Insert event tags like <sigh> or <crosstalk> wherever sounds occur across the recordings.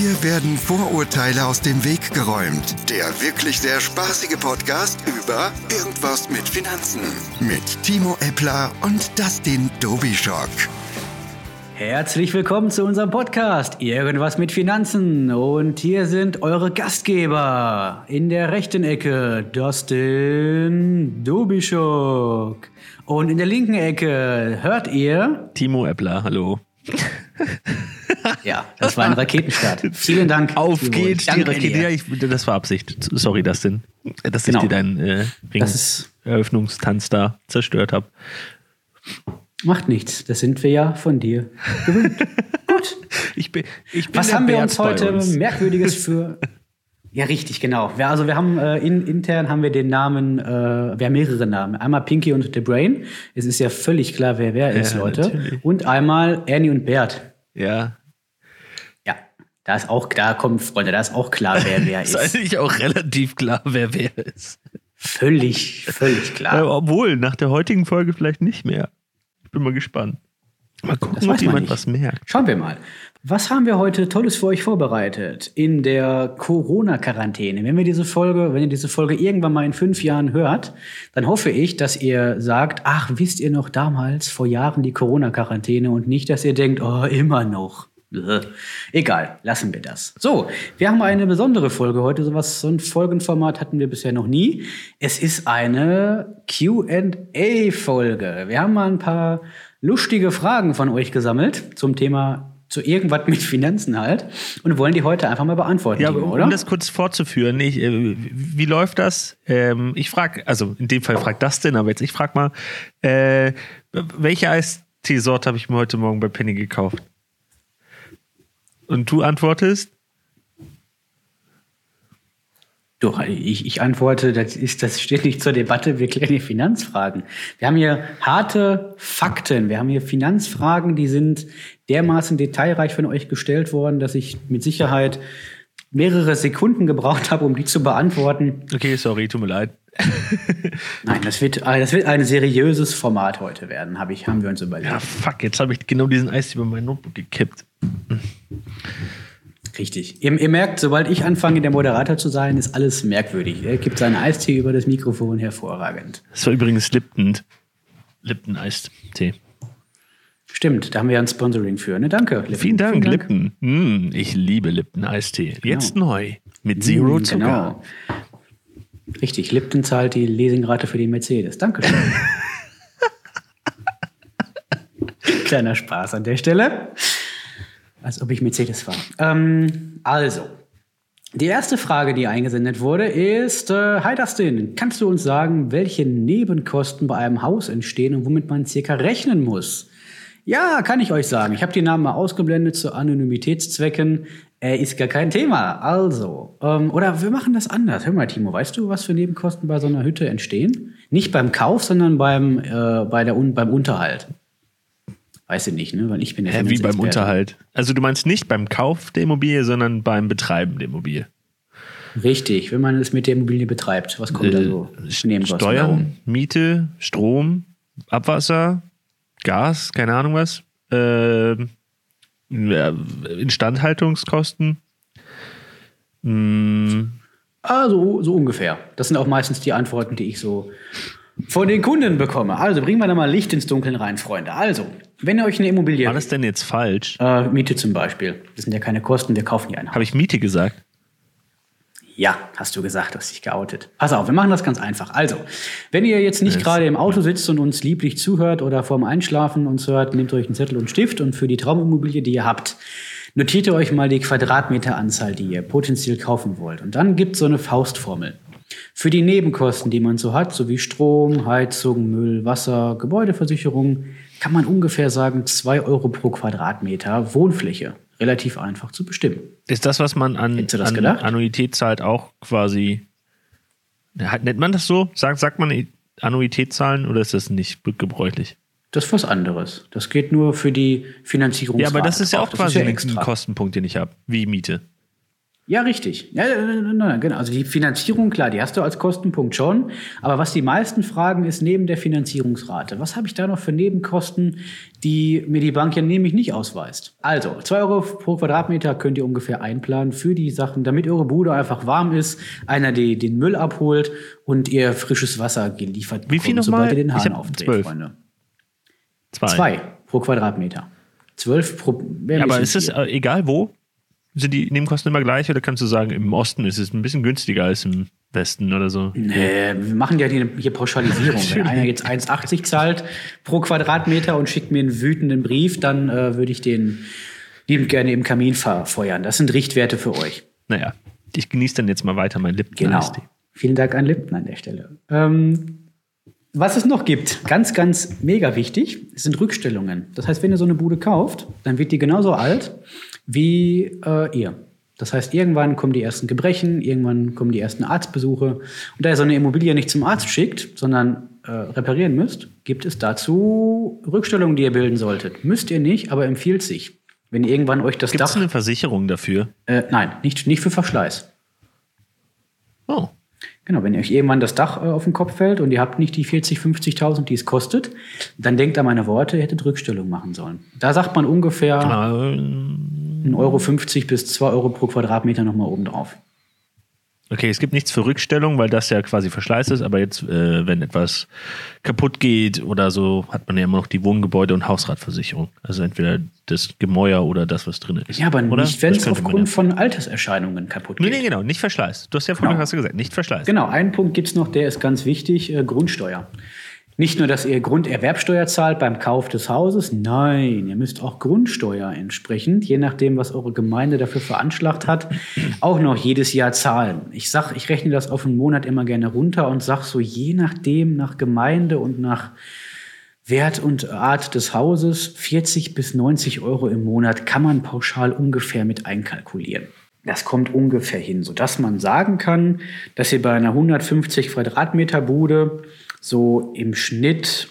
Hier werden Vorurteile aus dem Weg geräumt. Der wirklich sehr spaßige Podcast über Irgendwas mit Finanzen. Mit Timo Eppler und Dustin Dobischock. Herzlich willkommen zu unserem Podcast Irgendwas mit Finanzen. Und hier sind eure Gastgeber. In der rechten Ecke Dustin Dobischock. Und in der linken Ecke hört ihr Timo Eppler, hallo. <laughs> Ja, das war ein Raketenstart. <laughs> Vielen Dank. Auf Timo. geht's, die Rakete. Ja, ich, das war Absicht. Sorry, Dustin. Dass Genau. ich dir deinen äh, ist- Ring-Eröffnungstanz da zerstört habe. Macht nichts. Das sind wir ja von dir gewöhnt. <laughs> Gut. Ich bin, ich bin Was haben wir uns heute uns. Merkwürdiges <laughs> für. Ja, richtig, genau. Wir, also wir haben äh, in, intern haben wir den Namen, äh, wir haben mehrere Namen. Einmal Pinky und The Brain. Es ist ja völlig klar, wer wer ist, Ja, Leute. natürlich. Und einmal Ernie und Bert. Ja, da ist auch, da kommt, Freunde, da ist auch klar, wer wer <laughs> ist ist. eigentlich auch relativ klar, wer wer ist. Völlig, völlig klar. obwohl, nach der heutigen Folge vielleicht nicht mehr. Ich bin mal gespannt. Mal gucken, ob man jemand nicht. was merkt. Schauen wir mal. Was haben wir heute Tolles für euch vorbereitet in der Corona-Quarantäne? Wenn wir diese Folge, wenn ihr diese Folge irgendwann mal in fünf Jahren hört, dann hoffe ich, dass ihr sagt, ach, wisst ihr noch damals vor Jahren die Corona-Quarantäne und nicht, dass ihr denkt, oh, immer noch. Egal, lassen wir das. So, wir haben eine besondere Folge heute. So was, so ein Folgenformat hatten wir bisher noch nie. Es ist eine Q&A-Folge. Wir haben mal ein paar lustige Fragen von euch gesammelt zum Thema zu irgendwas mit Finanzen halt und wollen die heute einfach mal beantworten, Ja, aber um oder? das kurz fortzuführen, ich, äh, wie läuft das? Ähm, ich frage, also in dem Fall fragt Dustin, aber jetzt ich frage mal, äh, welche Eisteesorte habe ich mir heute Morgen bei Penny gekauft? Und du antwortest? Du, ich, ich antworte, das, ist, das steht nicht zur Debatte, wir klären hier Finanzfragen. Wir haben hier harte Fakten, wir haben hier Finanzfragen, die sind dermaßen detailreich von euch gestellt worden, dass ich mit Sicherheit mehrere Sekunden gebraucht habe, um die zu beantworten. Okay, sorry, tut mir leid. <laughs> Nein, das wird, äh, das wird ein seriöses Format heute werden, habe ich, haben wir uns überlegt. Ja, fuck, jetzt habe ich genau diesen Eis über mein Notebook gekippt. Richtig. Ihr, ihr merkt, sobald ich anfange, der Moderator zu sein, ist alles merkwürdig. Er gibt seinen Eistee über das Mikrofon hervorragend. Das war übrigens Lipton. Lipton Eistee. Stimmt, da haben wir ja ein Sponsoring für. Ne? Danke. Lipton. Vielen Dank, Lipton. Mm, ich liebe Lipton Eistee. Jetzt neu. Mit Zero Mm, Zucker. Genau. Richtig, Lipton zahlt die Leasingrate für die Mercedes. Dankeschön. <laughs> Kleiner Spaß an der Stelle. Als ob ich Mercedes fahre. Ähm, also, die erste Frage, die eingesendet wurde, ist: äh, Hi Dustin, kannst du uns sagen, welche Nebenkosten bei einem Haus entstehen und womit man circa rechnen muss? Ja, kann ich euch sagen. Ich habe die Namen mal ausgeblendet zu Anonymitätszwecken. Äh, ist gar kein Thema. Also, ähm, oder wir machen das anders. Hör mal, Timo, weißt du, was für Nebenkosten bei so einer Hütte entstehen? Nicht beim Kauf, sondern beim, äh, bei der, Un- beim Unterhalt. Weiß ich nicht, ne? Weil ich bin ja Hä, wie beim. Unterhalt. Also du meinst nicht beim Kauf der Immobilie, sondern beim Betreiben der Immobilie. Richtig, wenn man es mit der Immobilie betreibt. Was kommt da so? Äh, Nebenkosten Steuern, darum? Miete, Strom, Abwasser, Gas, keine Ahnung was. Ja, Instandhaltungskosten. Mm, Ah, so, so ungefähr. Das sind auch meistens die Antworten, die ich so von den Kunden bekomme. Also bringen wir da mal Licht ins Dunkeln rein, Freunde. Also, wenn ihr euch eine Immobilie. war das denn jetzt falsch? Äh, Miete zum Beispiel. Das sind ja keine Kosten, wir kaufen ja ein Haus. Habe ich Miete gesagt? Ja, hast du gesagt, du hast dich geoutet. Pass auf, wir machen das ganz einfach. Also, wenn ihr jetzt nicht gerade im Auto sitzt und uns lieblich zuhört oder vorm Einschlafen uns hört, nehmt euch einen Zettel und Stift und für die Traumimmobilie, die ihr habt, notiert ihr euch mal die Quadratmeteranzahl, die ihr potenziell kaufen wollt. Und dann gibt es so eine Faustformel. Für die Nebenkosten, die man so hat, sowie Strom, Heizung, Müll, Wasser, Gebäudeversicherung, kann man ungefähr sagen 2 Euro pro Quadratmeter Wohnfläche. Relativ einfach zu bestimmen. Ist das, was man an, an? Annuität zahlt, auch quasi. Nennt man das so? Sagt, sagt man Annuität zahlen oder ist das nicht gebräuchlich? Das ist was anderes. Das geht nur für die Finanzierung. Ja, aber das ist ja auch quasi ja ein. Kostenpunkt, den ich habe, wie Miete. Ja, richtig. Ja, genau. Also die Finanzierung, klar, die hast du als Kostenpunkt schon. Aber was die meisten fragen, ist neben der Finanzierungsrate. Was habe ich da noch für Nebenkosten, die mir die Bank ja nämlich nicht ausweist? Also, zwei Euro pro Quadratmeter könnt ihr ungefähr einplanen für die Sachen, damit eure Bude einfach warm ist, einer die den Müll abholt und ihr frisches Wasser geliefert Wie viel bekommt, sobald ihr den Hahn aufdreht, zwölf. Freunde. Zwei. Zwei pro Quadratmeter. Zwölf pro. Ja, aber ist es äh, egal wo? Sind die Nebenkosten immer gleich oder kannst du sagen, im Osten ist es ein bisschen günstiger als im Westen oder so? Nee, wir machen ja hier, hier Pauschalisierung. Wenn einer jetzt 1,80 zahlt pro Quadratmeter und schickt mir einen wütenden Brief, dann äh, würde ich den liebend gerne im Kamin verfeuern. Das sind Richtwerte für euch. Naja, ich genieße dann jetzt mal weiter mein Lipton Genau. Eistee. Vielen Dank an Lipton an der Stelle. Ähm, was es noch gibt, ganz, ganz mega wichtig, sind Rückstellungen. Das heißt, wenn ihr so eine Bude kauft, dann wird die genauso alt wie äh, ihr. Das heißt, irgendwann kommen die ersten Gebrechen, irgendwann kommen die ersten Arztbesuche. Und da ihr so eine Immobilie nicht zum Arzt schickt, sondern äh, reparieren müsst, gibt es dazu Rückstellungen, die ihr bilden solltet. Müsst ihr nicht, aber empfiehlt sich. Wenn irgendwann euch das Gibt es Dach. eine Versicherung dafür? Äh, nein, nicht, nicht für Verschleiß. Oh. Genau, wenn euch irgendwann das Dach äh, auf den Kopf fällt und ihr habt nicht die 40, 50.000, die es kostet, dann denkt an meine Worte, ihr hättet Rückstellung machen sollen. Da sagt man ungefähr Ähm, 1,50 Euro bis 2 Euro pro Quadratmeter nochmal oben drauf. Okay, es gibt nichts für Rückstellung, weil das ja quasi Verschleiß ist, aber jetzt, äh, wenn etwas kaputt geht oder so, hat man ja immer noch die Wohngebäude- und Hausratversicherung. Also entweder das Gemäuer oder das, was drin ist. Ja, aber oder? nicht, wenn es aufgrund ja. von Alterserscheinungen kaputt Nee, geht. nee, genau, nicht Verschleiß. Du hast ja vorhin Genau. hast du gesagt, nicht Verschleiß. Genau, einen Punkt gibt's noch, der ist ganz wichtig, äh, Grundsteuer. Nicht nur, dass ihr Grunderwerbsteuer zahlt beim Kauf des Hauses, nein, ihr müsst auch Grundsteuer entsprechend, je nachdem, was eure Gemeinde dafür veranschlagt hat, auch noch jedes Jahr zahlen. Ich sag, ich rechne das auf einen Monat immer gerne runter und sag so, je nachdem, nach Gemeinde und nach Wert und Art des Hauses, 40 bis 90 Euro im Monat kann man pauschal ungefähr mit einkalkulieren. Das kommt ungefähr hin, sodass man sagen kann, dass ihr bei einer 150 Quadratmeter Bude so im Schnitt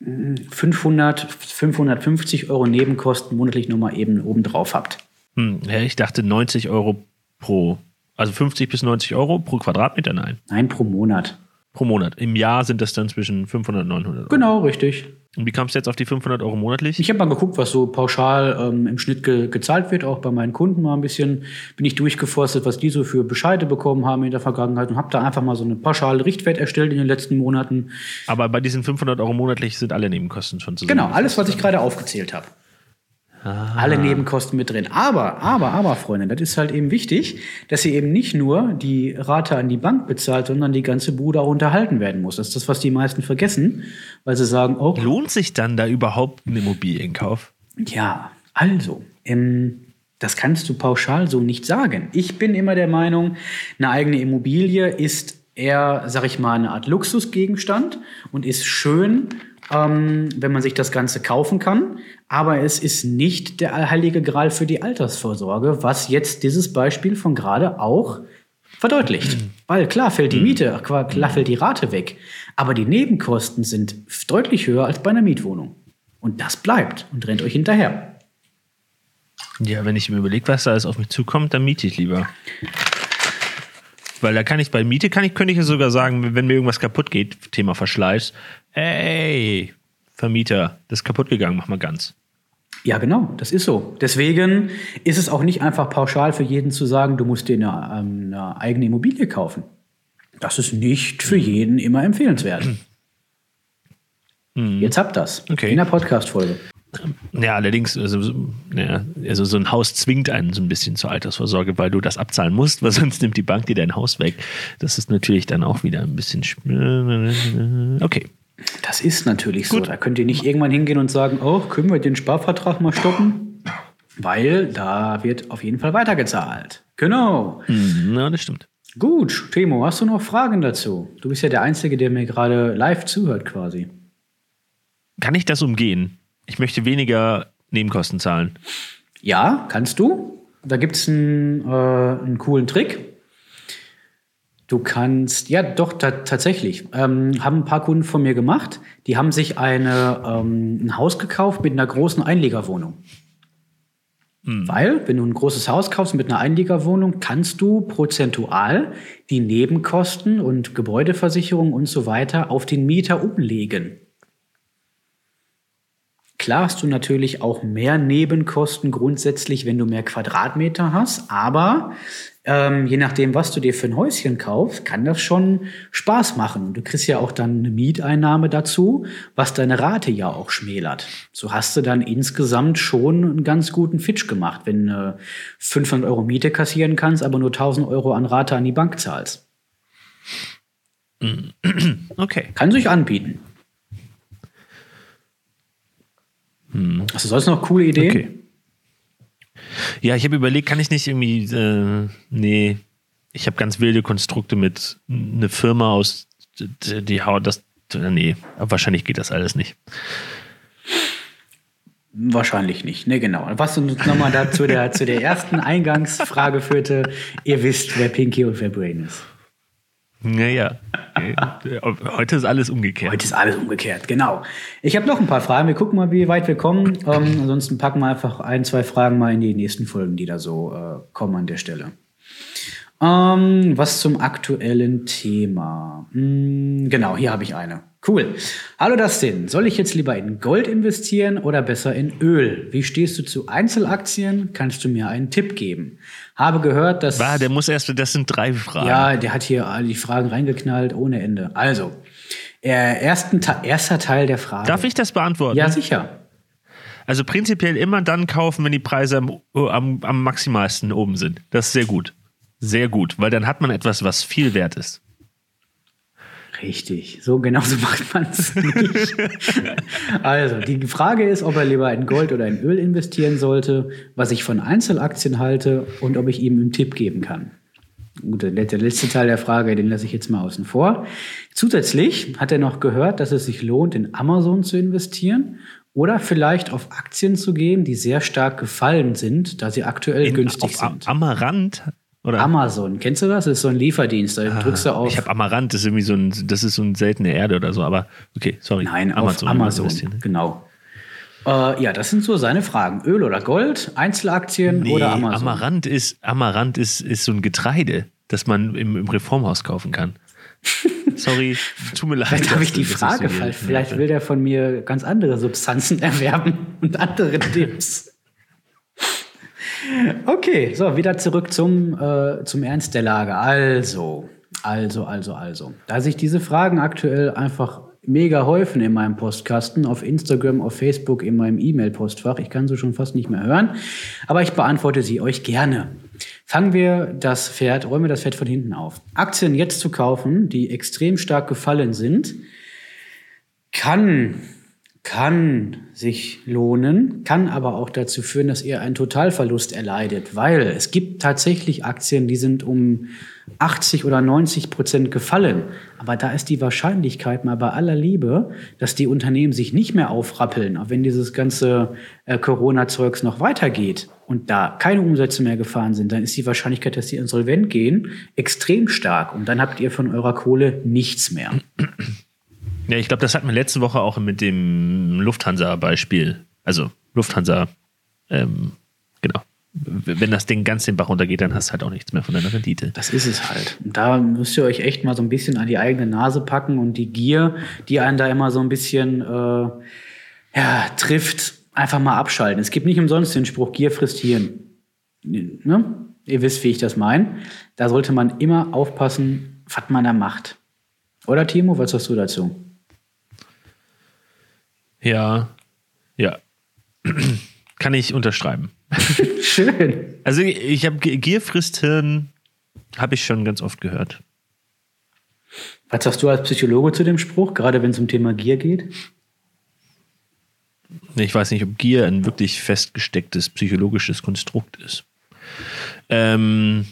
mh, 500, 550 Euro Nebenkosten monatlich nochmal eben obendrauf habt. Hm, ich dachte 90 Euro pro, also 50 bis 90 Euro pro Quadratmeter, nein, Nein, pro Monat. pro Monat. Im Jahr sind das dann zwischen 500 und 900 Euro. Genau, richtig. Und wie kommst du jetzt auf die 500 Euro monatlich? Ich habe mal geguckt, was so pauschal ähm, im Schnitt ge gezahlt wird, auch bei meinen Kunden mal ein bisschen. Bin ich durchgeforstet, was die so für Bescheide bekommen haben in der Vergangenheit und habe da einfach mal so eine pauschale Richtwert erstellt in den letzten Monaten. Aber bei diesen 500 Euro monatlich sind alle Nebenkosten schon zusammen. Genau, alles, was ich gerade aufgezählt habe. Alle Nebenkosten mit drin. Aber, aber, aber, Freunde, das ist halt eben wichtig, dass ihr eben nicht nur die Rate an die Bank bezahlt, sondern die ganze Bude auch unterhalten werden muss. Das ist das, was die meisten vergessen, weil sie sagen, oh, Lohnt sich dann da überhaupt ein Immobilienkauf? Ja, also, ähm, das kannst du pauschal so nicht sagen. Ich bin immer der Meinung, eine eigene Immobilie ist eher, sag ich mal, eine Art Luxusgegenstand und ist schön, ähm, wenn man sich das Ganze kaufen kann. Aber es ist nicht der heilige Gral für die Altersvorsorge, was jetzt dieses Beispiel von gerade auch verdeutlicht. Weil klar fällt die Miete, klar klar fällt die Rate weg. Aber die Nebenkosten sind deutlich höher als bei einer Mietwohnung. Und das bleibt und rennt euch hinterher. Ja, wenn ich mir überlege, was da alles auf mich zukommt, dann miete ich lieber. Weil da kann ich bei Miete kann ich, könnte ich ja sogar sagen, wenn mir irgendwas kaputt geht, Thema Verschleiß, ey, Vermieter, das ist kaputt gegangen, mach mal ganz. Ja, genau, das ist so. Deswegen ist es auch nicht einfach pauschal für jeden zu sagen, du musst dir eine, ähm, eine eigene Immobilie kaufen. Das ist nicht für jeden immer empfehlenswert. Jetzt habt das. Okay. In der Podcast-Folge. Ja, allerdings, also, ja, also so ein Haus zwingt einen so ein bisschen zur Altersvorsorge, weil du das abzahlen musst, weil <laughs> sonst nimmt die Bank dir dein Haus weg. Das ist natürlich dann auch wieder ein bisschen. sch- Okay. Das ist natürlich so. Da könnt ihr nicht irgendwann hingehen und sagen, oh, können wir den Sparvertrag mal stoppen? Weil da wird auf jeden Fall weitergezahlt. Genau. Mhm, Ja, das stimmt. Gut, Timo, hast du noch Fragen dazu? Du bist ja der Einzige, der mir gerade live zuhört quasi. Kann ich das umgehen? Ich möchte weniger Nebenkosten zahlen. Ja, kannst du. Da gibt es einen, äh, einen coolen Trick. Du kannst, ja doch, ta tatsächlich. Ähm, haben ein paar Kunden von mir gemacht. Die haben sich eine, ähm, ein Haus gekauft mit einer großen Einlegerwohnung. Weil, wenn du ein großes Haus kaufst mit einer Einliegerwohnung, kannst du prozentual die Nebenkosten und Gebäudeversicherung und so weiter auf den Mieter umlegen. Klar hast du natürlich auch mehr Nebenkosten grundsätzlich, wenn du mehr Quadratmeter hast, aber ähm, je nachdem, was du dir für ein Häuschen kaufst, kann das schon Spaß machen. Du kriegst ja auch dann eine Mieteinnahme dazu, was deine Rate ja auch schmälert. So hast du dann insgesamt schon einen ganz guten Fitch gemacht, wenn du äh, 500 Euro Miete kassieren kannst, aber nur 1000 Euro an Rate an die Bank zahlst. <clears throat> Okay. Kann sich anbieten. Hast du sonst noch coole Ideen? Okay. Ja, ich habe überlegt, kann ich nicht irgendwie, äh, nee, ich habe ganz wilde Konstrukte mit eine Firma aus, die, die haut das, nee, wahrscheinlich geht das alles nicht. Wahrscheinlich nicht, ne, genau. Was uns nochmal da zu der, zu der ersten Eingangsfrage führte, ihr wisst, wer Pinky und wer Brain ist. Naja, heute ist alles umgekehrt. Heute ist alles umgekehrt, genau. Ich habe noch ein paar Fragen. Wir gucken mal, wie weit wir kommen. Ähm, ansonsten packen wir einfach ein, zwei Fragen mal in die nächsten Folgen, die da so äh, kommen an der Stelle. Ähm, was zum aktuellen Thema? Hm, genau, hier habe ich eine. Cool. Hallo Dustin, soll ich jetzt lieber in Gold investieren oder besser in Öl? Wie stehst du zu Einzelaktien? Kannst du mir einen Tipp geben? Habe gehört, dass. War, der muss erst, das sind drei Fragen. Ja, der hat hier die Fragen reingeknallt ohne Ende. Also, äh, ersten, erster Teil der Frage. Darf ich das beantworten? Ja, sicher. Also prinzipiell immer dann kaufen, wenn die Preise am, am, am maximalsten oben sind. Das ist sehr gut. Sehr gut, weil dann hat man etwas, was viel wert ist. Richtig, so genau so <laughs> macht man es nicht. also, die Frage ist, ob er lieber in Gold oder in Öl investieren sollte, was ich von Einzelaktien halte und ob ich ihm einen Tipp geben kann. Gut, der letzte Teil der Frage, den lasse ich jetzt mal außen vor. Zusätzlich hat er noch gehört, dass es sich lohnt, in Amazon zu investieren oder vielleicht auf Aktien zu gehen, die sehr stark gefallen sind, da sie aktuell in, günstig sind. Amaranth oder? Amazon, kennst du das? Das ist so ein Lieferdienst. Da ah, drückst du auf. Ich habe Amaranth, das ist irgendwie so ein, das ist so eine seltene Erde oder so, aber okay, sorry. Nein, Amazon. Amazon, ne? genau. Äh, ja, das sind so seine Fragen. Öl oder Gold, Einzelaktien nee, oder Amazon? Amaranth ist, Amaranth ist, ist so ein Getreide, das man im, im Reformhaus kaufen kann. <laughs> Sorry, tut mir leid. Vielleicht habe ich die Frage falsch. Vielleicht will der von mir ganz andere Substanzen <laughs> erwerben und andere Tipps. Okay, so, wieder zurück zum, äh, zum Ernst der Lage. Also, also, also, also. Da sich diese Fragen aktuell einfach mega häufen in meinem Postkasten, auf Instagram, auf Facebook, in meinem E-Mail-Postfach. Ich kann sie schon fast nicht mehr hören, aber ich beantworte sie euch gerne. Fangen wir das Pferd, räumen wir das Pferd von hinten auf. Aktien jetzt zu kaufen, die extrem stark gefallen sind, kann kann sich lohnen, kann aber auch dazu führen, dass ihr einen Totalverlust erleidet, weil es gibt tatsächlich Aktien, die sind um 80 oder 90 Prozent gefallen. Aber da ist die Wahrscheinlichkeit mal bei aller Liebe, dass die Unternehmen sich nicht mehr aufrappeln, auch wenn dieses ganze äh, Corona-Zeugs noch weitergeht und da keine Umsätze mehr gefahren sind, dann ist die Wahrscheinlichkeit, dass die insolvent gehen, extrem stark. Und dann habt ihr von eurer Kohle nichts mehr. Ja, ich glaube, das hatten wir letzte Woche auch mit dem Lufthansa-Beispiel. Also Lufthansa, ähm, genau. Wenn das Ding ganz den Bach runtergeht, dann hast du halt auch nichts mehr von deiner Rendite. Das ist es halt. Und da müsst ihr euch echt mal so ein bisschen an die eigene Nase packen und die Gier, die einen da immer so ein bisschen äh, ja, trifft, einfach mal abschalten. Es gibt nicht umsonst den Spruch, Gier frisst Hirn. Ne? Ihr wisst, wie ich das meine. Da sollte man immer aufpassen, was man da macht. Oder Timo, was sagst du dazu? Ja, ja. <clears throat> Kann ich unterschreiben. <laughs> Schön. Also ich habe Gier frisst Hirn, habe ich schon ganz oft gehört. Was sagst du als Psychologe zu dem Spruch, gerade wenn es um Thema Gier geht? Ich weiß nicht, ob Gier ein wirklich festgestecktes psychologisches Konstrukt ist. Ähm,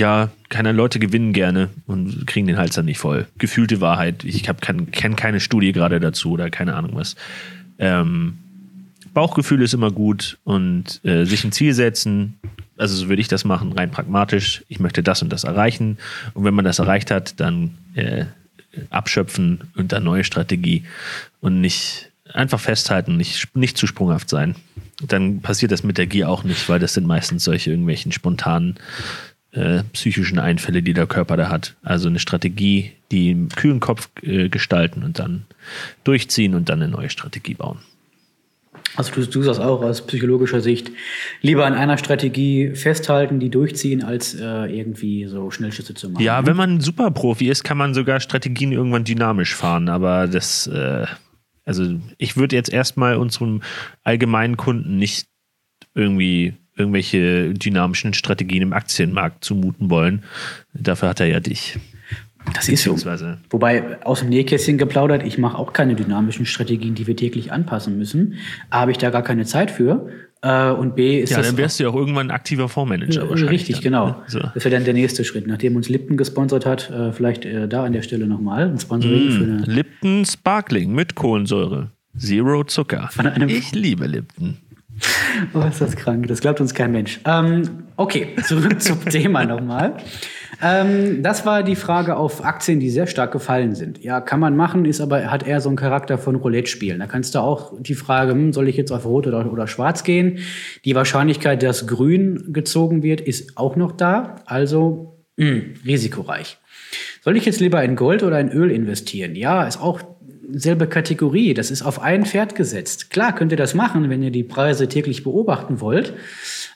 ja, keine Leute gewinnen gerne und kriegen den Hals dann nicht voll. Gefühlte Wahrheit. Ich kenne keine Studie gerade dazu oder keine Ahnung was. Ähm, Bauchgefühl ist immer gut und äh, sich ein Ziel setzen. Also so würde ich das machen, rein pragmatisch. Ich möchte das und das erreichen. Und wenn man das erreicht hat, dann äh, abschöpfen und dann neue Strategie und nicht einfach festhalten, nicht, nicht zu sprunghaft sein. Dann passiert das mit der Gier auch nicht, weil das sind meistens solche irgendwelchen spontanen äh, psychischen Einfälle, die der Körper da hat. Also eine Strategie, die im kühlen Kopf äh, gestalten und dann durchziehen und dann eine neue Strategie bauen. Also du, du sagst auch aus psychologischer Sicht, lieber an einer Strategie festhalten, die durchziehen, als äh, irgendwie so Schnellschüsse zu machen. Ja, wenn man ein Superprofi ist, kann man sogar Strategien irgendwann dynamisch fahren, aber das, äh, also ich würde jetzt erstmal unserem allgemeinen Kunden nicht irgendwie irgendwelche dynamischen Strategien im Aktienmarkt zumuten wollen. Dafür hat er ja dich. Das ist so. Wobei aus dem Nähkästchen geplaudert, ich mache auch keine dynamischen Strategien, die wir täglich anpassen müssen. A, habe ich da gar keine Zeit für. Äh, und B ist ja, das. dann wärst du ja auch irgendwann ein aktiver Fondsmanager wahrscheinlich. Richtig, dann, genau. ne? So. Das wäre dann der nächste Schritt. Nachdem uns Lipton gesponsert hat, äh, vielleicht äh, da an der Stelle nochmal ein Sponsoring für eine. Lipton Sparkling mit Kohlensäure. Zero Zucker. Ich liebe Lipton. <laughs> Oh, ist das krank. Das glaubt uns kein Mensch. Ähm, okay, zurück zum <laughs> Thema nochmal. Ähm, das war die Frage auf Aktien, die sehr stark gefallen sind. Ja, kann man machen, ist aber, hat eher so einen Charakter von Roulette-Spielen. Da kannst du auch die Frage, hm, soll ich jetzt auf Rot oder, oder Schwarz gehen? Die Wahrscheinlichkeit, dass Grün gezogen wird, ist auch noch da. Also mh, risikoreich. Soll ich jetzt lieber in Gold oder in Öl investieren? Ja, ist auch selbe Kategorie. Das ist auf ein Pferd gesetzt. Klar könnt ihr das machen, wenn ihr die Preise täglich beobachten wollt.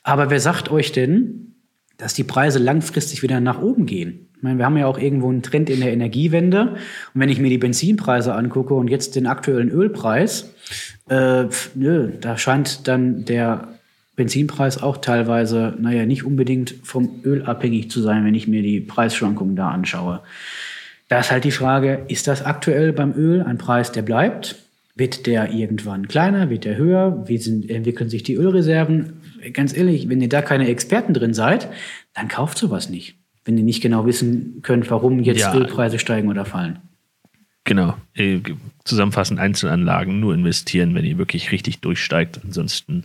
Aber wer sagt euch denn, dass die Preise langfristig wieder nach oben gehen? Ich meine, wir haben ja auch irgendwo einen Trend in der Energiewende. Und wenn ich mir die Benzinpreise angucke und jetzt den aktuellen Ölpreis, äh, nö, da scheint dann der Benzinpreis auch teilweise, naja, nicht unbedingt vom Öl abhängig zu sein, wenn ich mir die Preisschwankungen da anschaue. Da ist halt die Frage, ist das aktuell beim Öl ein Preis, der bleibt? Wird der irgendwann kleiner? Wird der höher? Wie sind, entwickeln sich die Ölreserven? Ganz ehrlich, wenn ihr da keine Experten drin seid, dann kauft sowas nicht. Wenn ihr nicht genau wissen könnt, warum jetzt Ja. Ölpreise steigen oder fallen. Genau. Äh, Zusammenfassend Einzelanlagen nur investieren, wenn ihr wirklich richtig durchsteigt. Ansonsten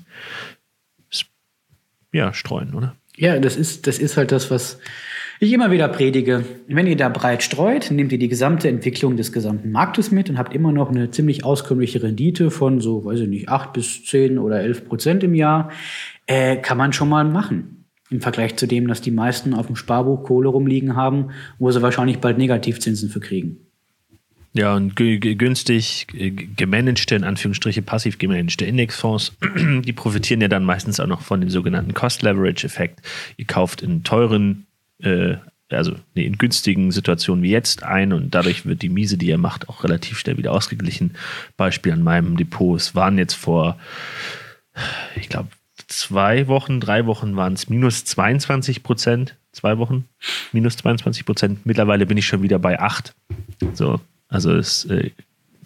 ja, streuen, oder? Ja, das ist, das ist halt das, was ich immer wieder predige. Wenn ihr da breit streut, nehmt ihr die gesamte Entwicklung des gesamten Marktes mit und habt immer noch eine ziemlich auskömmliche Rendite von so, weiß ich nicht, 8 bis 10 oder 11 Prozent im Jahr. Äh, kann man schon mal machen. Im Vergleich zu dem, dass die meisten auf dem Sparbuch Kohle rumliegen haben, wo sie wahrscheinlich bald Negativzinsen für kriegen. Ja, und gü- gü- günstig äh, gemanagte, in Anführungsstriche passiv gemanagte Indexfonds, <clears throat> die profitieren ja dann meistens auch noch von dem sogenannten Cost-Leverage-Effekt. Ihr kauft in teuren, äh, also nee, in günstigen Situationen wie jetzt ein und dadurch wird die Miese, die ihr macht, auch relativ schnell wieder ausgeglichen. Beispiel an meinem Depot, es waren jetzt vor, ich glaube, zwei Wochen, drei Wochen waren es minus 22 Prozent. Zwei Wochen, minus 22 Prozent. Mittlerweile bin ich schon wieder bei 8. So, also es, äh,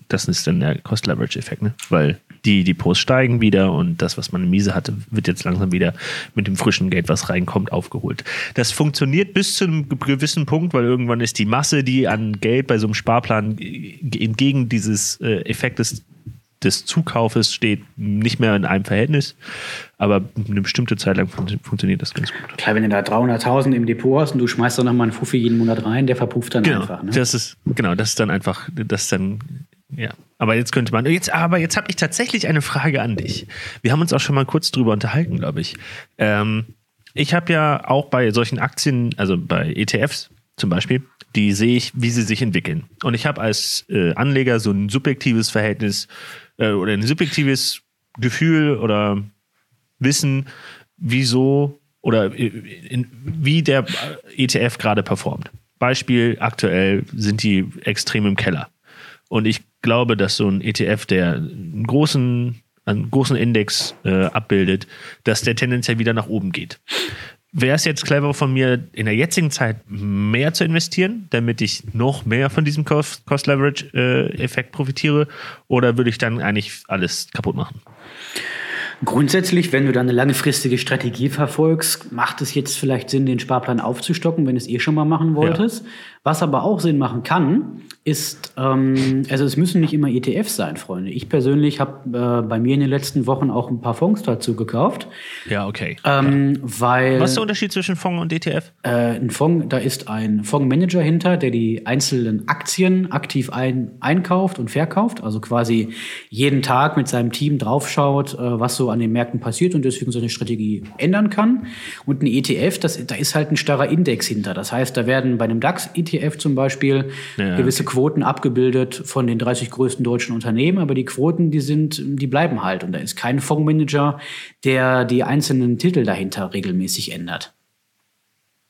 das ist dann der Cost-Leverage-Effekt, ne? Weil die Depots steigen wieder und das, was man in Miese hatte, wird jetzt langsam wieder mit dem frischen Geld, was reinkommt, aufgeholt. Das funktioniert bis zu einem gewissen Punkt, weil irgendwann ist die Masse, die an Geld bei so einem Sparplan äh, entgegen dieses äh, Effektes des Zukaufes steht, nicht mehr in einem Verhältnis. Aber eine bestimmte Zeit lang fun funktioniert das ganz gut. Klar, wenn du da 300.000 im Depot hast und du schmeißt da nochmal einen Fuffi jeden Monat rein, der verpufft dann Genau, einfach. Ne? das ist genau, das ist dann einfach, das ist dann ja. Aber jetzt könnte man jetzt, aber jetzt habe ich tatsächlich eine Frage an dich. Wir haben uns auch schon mal kurz drüber unterhalten, glaube ich. Ähm, ich habe ja auch bei solchen Aktien, also bei ETFs zum Beispiel, die sehe ich, wie sie sich entwickeln. Und ich habe als äh, Anleger so ein subjektives Verhältnis äh, oder ein subjektives Gefühl oder Wissen, wieso oder in, wie der ETF gerade performt. Beispiel, aktuell sind die extrem im Keller. Und ich glaube, dass so ein ETF, der einen großen, einen großen Index äh, abbildet, dass der tendenziell wieder nach oben geht. Wäre es jetzt clever von mir, in der jetzigen Zeit mehr zu investieren, damit ich noch mehr von diesem Cost-Leverage-Effekt profitiere? Oder würde ich dann eigentlich alles kaputt machen? Grundsätzlich, wenn du da eine langfristige Strategie verfolgst, macht es jetzt vielleicht Sinn, den Sparplan aufzustocken, wenn du es eh schon mal machen wolltest. Was aber auch Sinn machen kann, ist, ähm, also es müssen nicht immer ETFs sein, Freunde. Ich persönlich habe äh, bei mir in den letzten Wochen auch ein paar Fonds dazu gekauft. Ja, okay. Ähm, weil Was ist der Unterschied zwischen Fonds und ETF? äh, ein Fonds, da ist ein Fondsmanager hinter, der die einzelnen Aktien aktiv ein, einkauft und verkauft, also quasi jeden Tag mit seinem Team draufschaut, äh, was so an den Märkten passiert und deswegen seine Strategie ändern kann. Und ein ETF, das, da ist halt ein starrer Index hinter. Das heißt, da werden bei einem DAX-ETF zum Beispiel Ja, gewisse Quoten abgebildet von den 30 größten deutschen Unternehmen, aber die Quoten, die sind, die bleiben halt. Und da ist kein Fondsmanager, der die einzelnen Titel dahinter regelmäßig ändert.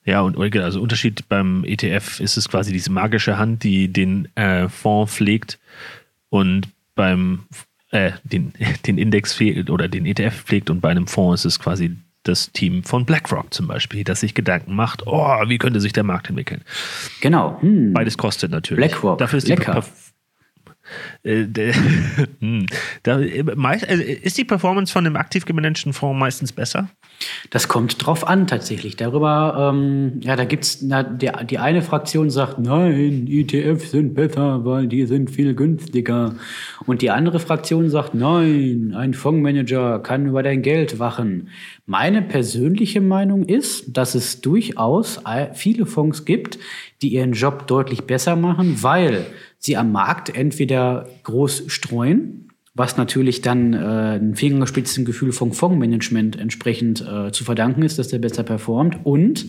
Ja, und also Unterschied beim ETF ist es quasi diese magische Hand, die den äh, Fonds pflegt und beim äh, den, <laughs> den Index pflegt oder den ETF pflegt und bei einem Fonds ist es quasi das Team von BlackRock zum Beispiel, das sich Gedanken macht, oh, wie könnte sich der Markt entwickeln. Genau. Hm. Beides kostet natürlich. BlackRock, Dafür ist die lecker. Perf- äh, <laughs> Hm. äh, ist die Performance von einem aktiv gemanagten Fonds meistens besser? Das kommt drauf an, tatsächlich. Darüber, ähm, ja, da gibt's, na, der, die eine Fraktion sagt, nein, ETFs sind besser, weil die sind viel günstiger. Und die andere Fraktion sagt, nein, ein Fondsmanager kann über dein Geld wachen. Meine persönliche Meinung ist, dass es durchaus äh, viele Fonds gibt, die ihren Job deutlich besser machen, weil sie am Markt entweder groß streuen, was natürlich dann äh, ein Fingerspitzengefühl vom Fondsmanagement entsprechend äh, zu verdanken ist, dass der besser performt. Und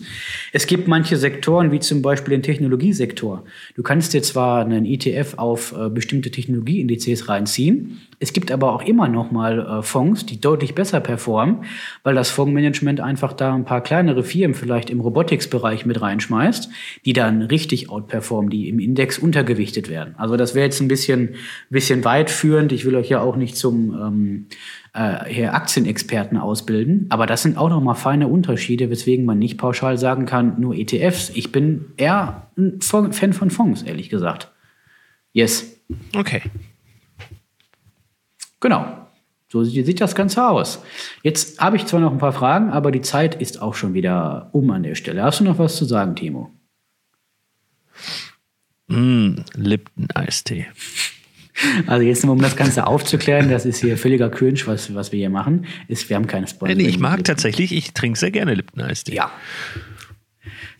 es gibt manche Sektoren, wie zum Beispiel den Technologiesektor. Du kannst dir zwar einen ETF auf äh, bestimmte Technologieindizes reinziehen, es gibt aber auch immer noch mal äh, Fonds, die deutlich besser performen, weil das Fondsmanagement einfach da ein paar kleinere Firmen vielleicht im Robotics-Bereich mit reinschmeißt, die dann richtig outperformen, die im Index untergewichtet werden. Also das wäre jetzt ein bisschen, bisschen weitführend. Ich will euch ja auch nicht zum ähm, äh, hier Aktienexperten ausbilden, aber das sind auch noch mal feine Unterschiede, weswegen man nicht pauschal sagen kann, nur ETFs. Ich bin eher ein Fan von Fonds, ehrlich gesagt. Yes. Okay. Genau. So sieht das Ganze aus. Jetzt habe ich zwar noch ein paar Fragen, aber die Zeit ist auch schon wieder um an der Stelle. Hast du noch was zu sagen, Timo? Mm, Lipton Eistee. Also jetzt nur um das Ganze aufzuklären, das ist hier völliger Cringe, was, was wir hier machen. Ist, wir haben keine Spoiler. Nee, ich mag tatsächlich, ich trinke sehr gerne Lipton Eistee. Ja.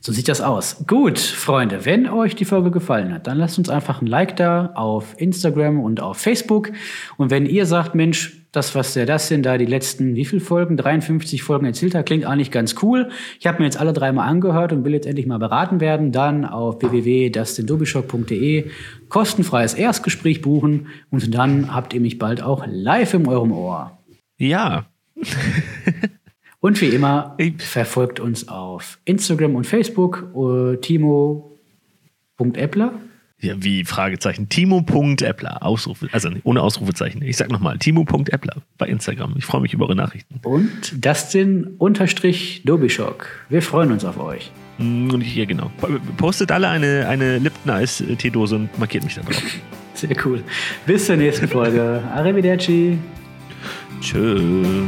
So sieht das aus. Gut, Freunde, wenn euch die Folge gefallen hat, dann lasst uns einfach ein Like da auf Instagram und auf Facebook. Und wenn ihr sagt, Mensch, das, was der das denn da die letzten, wie viele Folgen? 53 Folgen erzählt hat, klingt eigentlich ganz cool. Ich habe mir jetzt alle dreimal angehört und will jetzt endlich mal beraten werden. Dann auf www.dustindobischock.de kostenfreies Erstgespräch buchen und dann habt ihr mich bald auch live in eurem Ohr. Ja. <laughs> Und wie immer, verfolgt uns auf Instagram und Facebook, äh, timo.eppler. Ja, wie Fragezeichen. Timo.eppler. Ausrufe, also ohne Ausrufezeichen. Ich sag nochmal, Timo.eppler bei Instagram. Ich freue mich über eure Nachrichten. Und Dustin-Dobischock. Wir freuen uns auf euch. Mm, Und hier, genau. Postet alle eine, eine Lipton Eis-Teedose und markiert mich da drauf. <laughs> Sehr cool. Bis zur nächsten Folge. Arrivederci. Tschö.